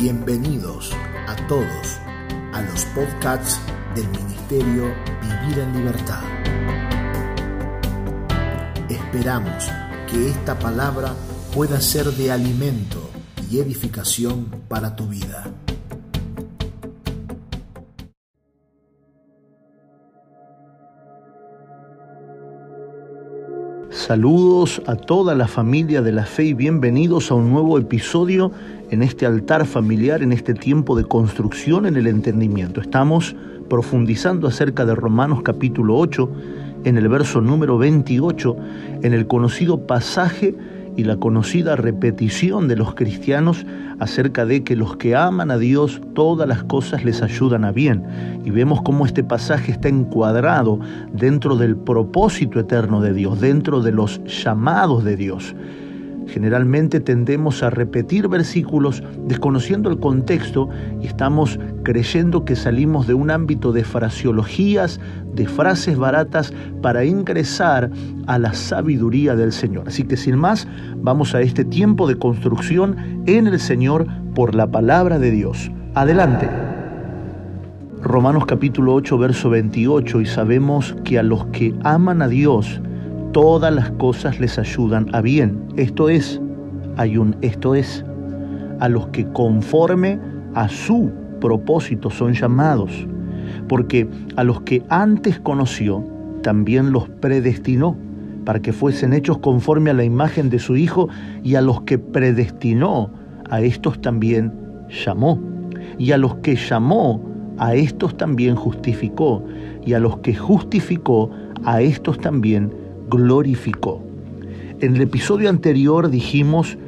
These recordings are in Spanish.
Bienvenidos a todos a los podcasts del Ministerio Vivir en Libertad. Esperamos que esta palabra pueda ser de alimento y edificación para tu vida. Saludos a toda la familia de la fe y bienvenidos a un nuevo episodio en este altar familiar, en este tiempo de construcción en el entendimiento. Estamos profundizando acerca de Romanos capítulo 8, en el verso número 28, en el conocido pasaje y la conocida repetición de los cristianos acerca de que los que aman a Dios todas las cosas les ayudan a bien. Y vemos cómo este pasaje está encuadrado dentro del propósito eterno de Dios, dentro de los llamados de Dios. Generalmente tendemos a repetir versículos desconociendo el contexto y estamos creyendo que salimos de un ámbito de fraseologías, de frases baratas para ingresar a la sabiduría del Señor. Así que sin más, vamos a este tiempo de construcción en el Señor por la palabra de Dios. Adelante. Romanos capítulo 8, verso 28, y sabemos que a los que aman a Dios, todas las cosas les ayudan a bien. Esto es, hay un esto es, a los que conforme a su propósito son llamados, porque a los que antes conoció, también los predestinó para que fuesen hechos conforme a la imagen de su Hijo, y a los que predestinó, a estos también llamó, y a los que llamó, a estos también justificó, y a los que justificó, a estos también glorificó. En el episodio anterior dijimos,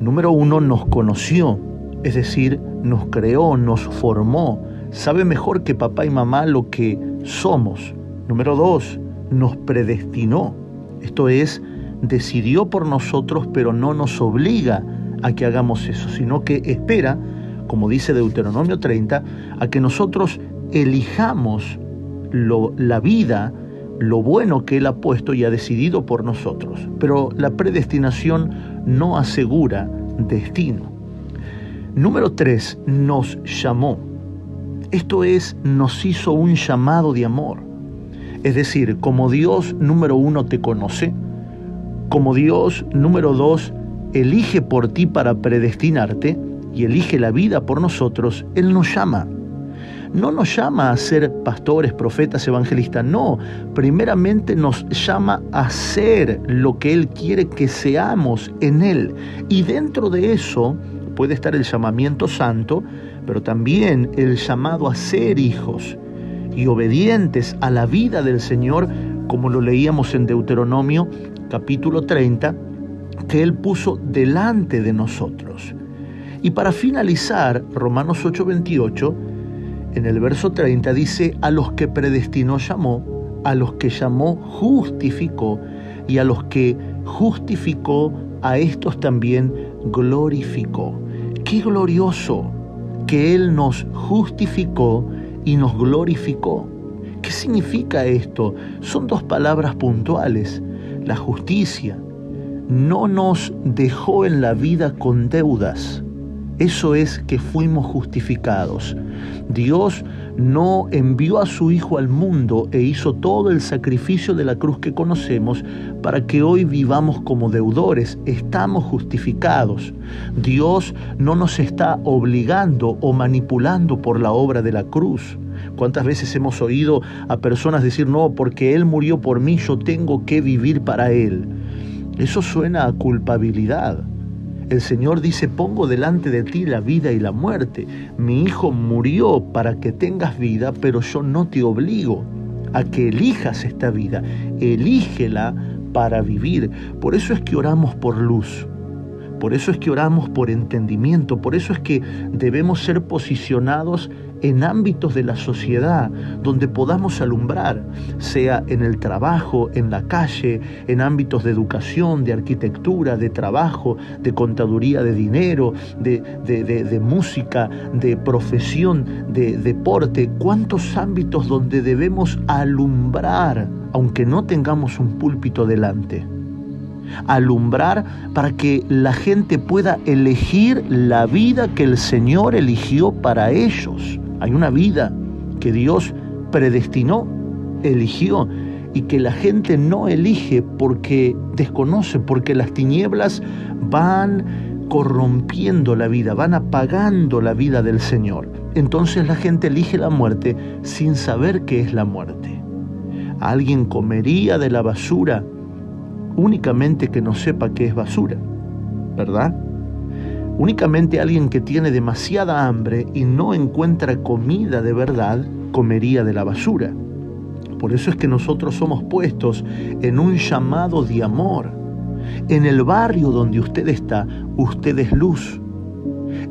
número uno, nos conoció, es decir, nos creó, nos formó, sabe mejor que papá y mamá lo que somos. Número dos, nos predestinó, esto es, decidió por nosotros, pero no nos obliga a que hagamos eso, sino que espera, como dice Deuteronomio 30, a que nosotros elijamos lo, la vida, lo bueno que Él ha puesto y ha decidido por nosotros. Pero la predestinación no asegura destino. Número tres, nos llamó. Esto es, nos hizo un llamado de amor. Es decir, como Dios número uno te conoce, como Dios número dos elige por ti para predestinarte y elige la vida por nosotros, Él nos llama no nos llama a ser pastores, profetas, evangelistas, no, primeramente nos llama a ser lo que Él quiere que seamos en Él. Y dentro de eso puede estar el llamamiento santo, pero también el llamado a ser hijos y obedientes a la vida del Señor, como lo leíamos en Deuteronomio capítulo 30, que Él puso delante de nosotros. Y para finalizar, Romanos 8:28, en el verso 30 dice, a los que predestinó llamó, a los que llamó justificó, y a los que justificó, a estos también glorificó. Qué glorioso que Él nos justificó y nos glorificó. ¿Qué significa esto? Son dos palabras puntuales. La justicia no nos dejó en la vida con deudas eso es que fuimos justificados. Dios no envió a su Hijo al mundo e hizo todo el sacrificio de la cruz que conocemos para que hoy vivamos como deudores. Estamos justificados. Dios no nos está obligando o manipulando por la obra de la cruz. ¿Cuántas veces hemos oído a personas decir, no, porque Él murió por mí, yo tengo que vivir para Él? Eso suena a culpabilidad. El Señor dice, pongo delante de ti la vida y la muerte. Mi Hijo murió para que tengas vida, pero yo no te obligo a que elijas esta vida. Elígela para vivir. Por eso es que oramos por luz. Por eso es que oramos por entendimiento, por eso es que debemos ser posicionados en ámbitos de la sociedad donde podamos alumbrar, sea en el trabajo, en la calle, en ámbitos de educación, de arquitectura, de trabajo, de contaduría de dinero, de, de, música, de profesión, de deporte. ¿Cuántos ámbitos donde debemos alumbrar, aunque no tengamos un púlpito delante? alumbrar para que la gente pueda elegir la vida que el Señor eligió para ellos. Hay una vida que Dios predestinó, eligió y que la gente no elige porque desconoce, porque las tinieblas van corrompiendo la vida, van apagando la vida del Señor. Entonces la gente elige la muerte sin saber qué es la muerte. Alguien comería de la basura únicamente que no sepa qué es basura, ¿verdad? Únicamente alguien que tiene demasiada hambre y no encuentra comida de verdad comería de la basura. Por eso es que nosotros somos puestos en un llamado de amor. En el barrio donde usted está, usted es luz.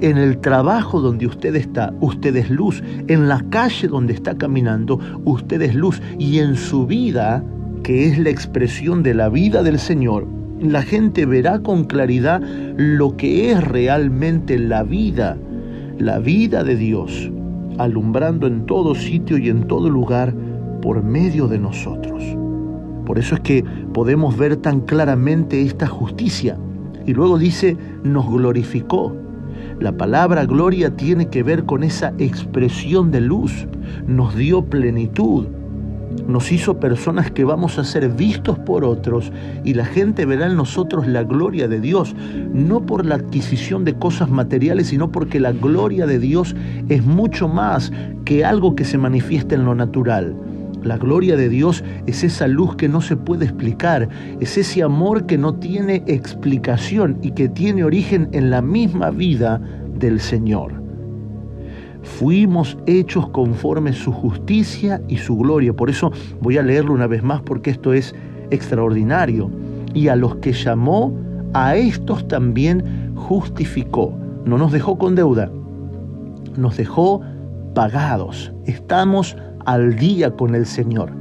En el trabajo donde usted está, usted es luz. En la calle donde está caminando, usted es luz. Y en su vida, que es la expresión de la vida del Señor, la gente verá con claridad lo que es realmente la vida, la vida de Dios, alumbrando en todo sitio y en todo lugar por medio de nosotros. Por eso es que podemos ver tan claramente esta justicia. Y luego dice, nos glorificó. La palabra gloria tiene que ver con esa expresión de luz. Nos dio plenitud. Nos hizo personas que vamos a ser vistos por otros y la gente verá en nosotros la gloria de Dios, no por la adquisición de cosas materiales, sino porque la gloria de Dios es mucho más que algo que se manifiesta en lo natural. La gloria de Dios es esa luz que no se puede explicar, es ese amor que no tiene explicación y que tiene origen en la misma vida del Señor. Fuimos hechos conforme su justicia y su gloria. Por eso voy a leerlo una vez más porque esto es extraordinario. Y a los que llamó, a estos también justificó. No nos dejó con deuda, nos dejó pagados. Estamos al día con el Señor.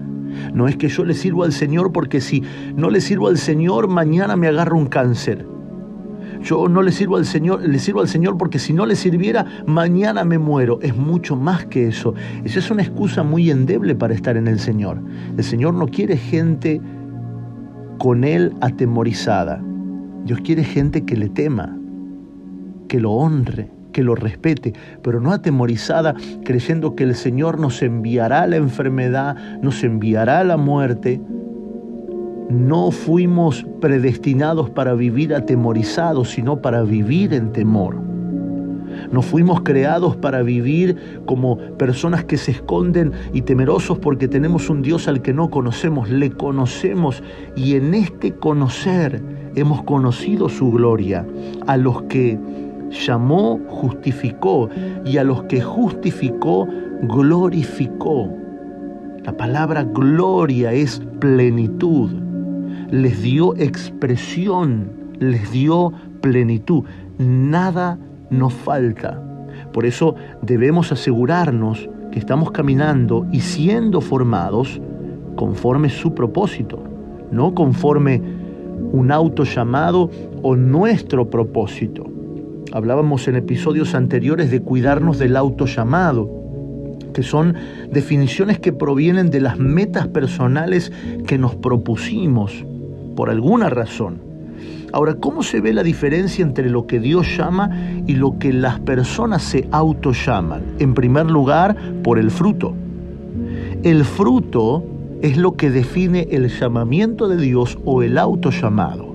No es que yo le sirvo al Señor porque si no le sirvo al Señor, mañana me agarro un cáncer. Yo no le sirvo al Señor, le sirvo al Señor porque si no le sirviera, mañana me muero. Es mucho más que eso. Esa es una excusa muy endeble para estar en el Señor. El Señor no quiere gente con Él atemorizada. Dios quiere gente que le tema, que lo honre, que lo respete, pero no atemorizada creyendo que el Señor nos enviará la enfermedad, nos enviará la muerte. No fuimos predestinados para vivir atemorizados, sino para vivir en temor. No fuimos creados para vivir como personas que se esconden y temerosos porque tenemos un Dios al que no conocemos, le conocemos y en este conocer hemos conocido su gloria. A los que llamó, justificó, y a los que justificó, glorificó. La palabra gloria es plenitud. Les dio expresión, les dio plenitud. Nada nos falta. Por eso debemos asegurarnos que estamos caminando y siendo formados conforme su propósito, no conforme un auto llamado o nuestro propósito. Hablábamos en episodios anteriores de cuidarnos del autollamado, que son definiciones que provienen de las metas personales que nos propusimos por alguna razón. Ahora, ¿cómo se ve la diferencia entre lo que Dios llama y lo que las personas se autollaman? En primer lugar, por el fruto. El fruto es lo que define el llamamiento de Dios o el autollamado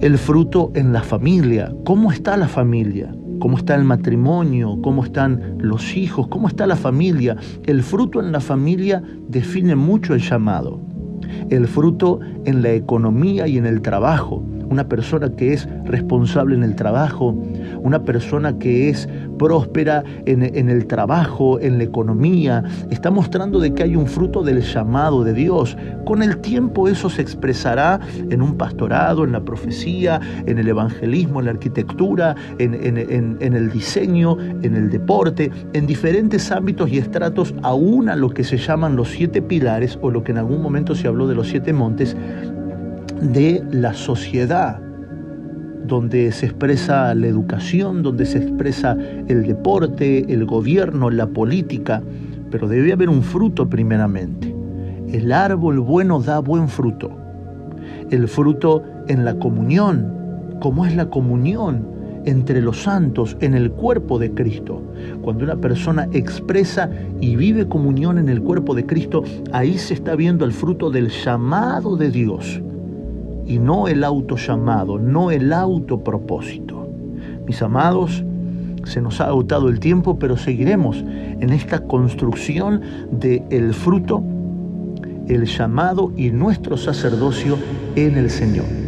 el fruto en la familia. ¿Cómo está la familia? ¿Cómo está el matrimonio? ¿Cómo están los hijos? ¿Cómo está la familia? El fruto en la familia define mucho el llamado. El fruto en la economía y en el trabajo una persona que es responsable en el trabajo, una persona que es próspera en, el trabajo, en la economía, está mostrando de que hay un fruto del llamado de Dios. Con el tiempo eso se expresará en un pastorado, en la profecía, en el evangelismo, en la arquitectura, en, en el diseño, en el deporte, en diferentes ámbitos y estratos, aún a lo que se llaman los siete pilares o lo que en algún momento se habló de los siete montes, de la sociedad, donde se expresa la educación, donde se expresa el deporte, el gobierno, la política, pero debe haber un fruto primeramente. El árbol bueno da buen fruto. el fruto en la comunión, como es la comunión entre los santos en el cuerpo de Cristo. Cuando una persona expresa y vive comunión en el cuerpo de Cristo, ahí se está viendo el fruto del llamado de Dios y no el auto llamado, no el autopropósito. Mis amados, se nos ha agotado el tiempo, pero seguiremos en esta construcción del el fruto, el llamado y nuestro sacerdocio en el Señor.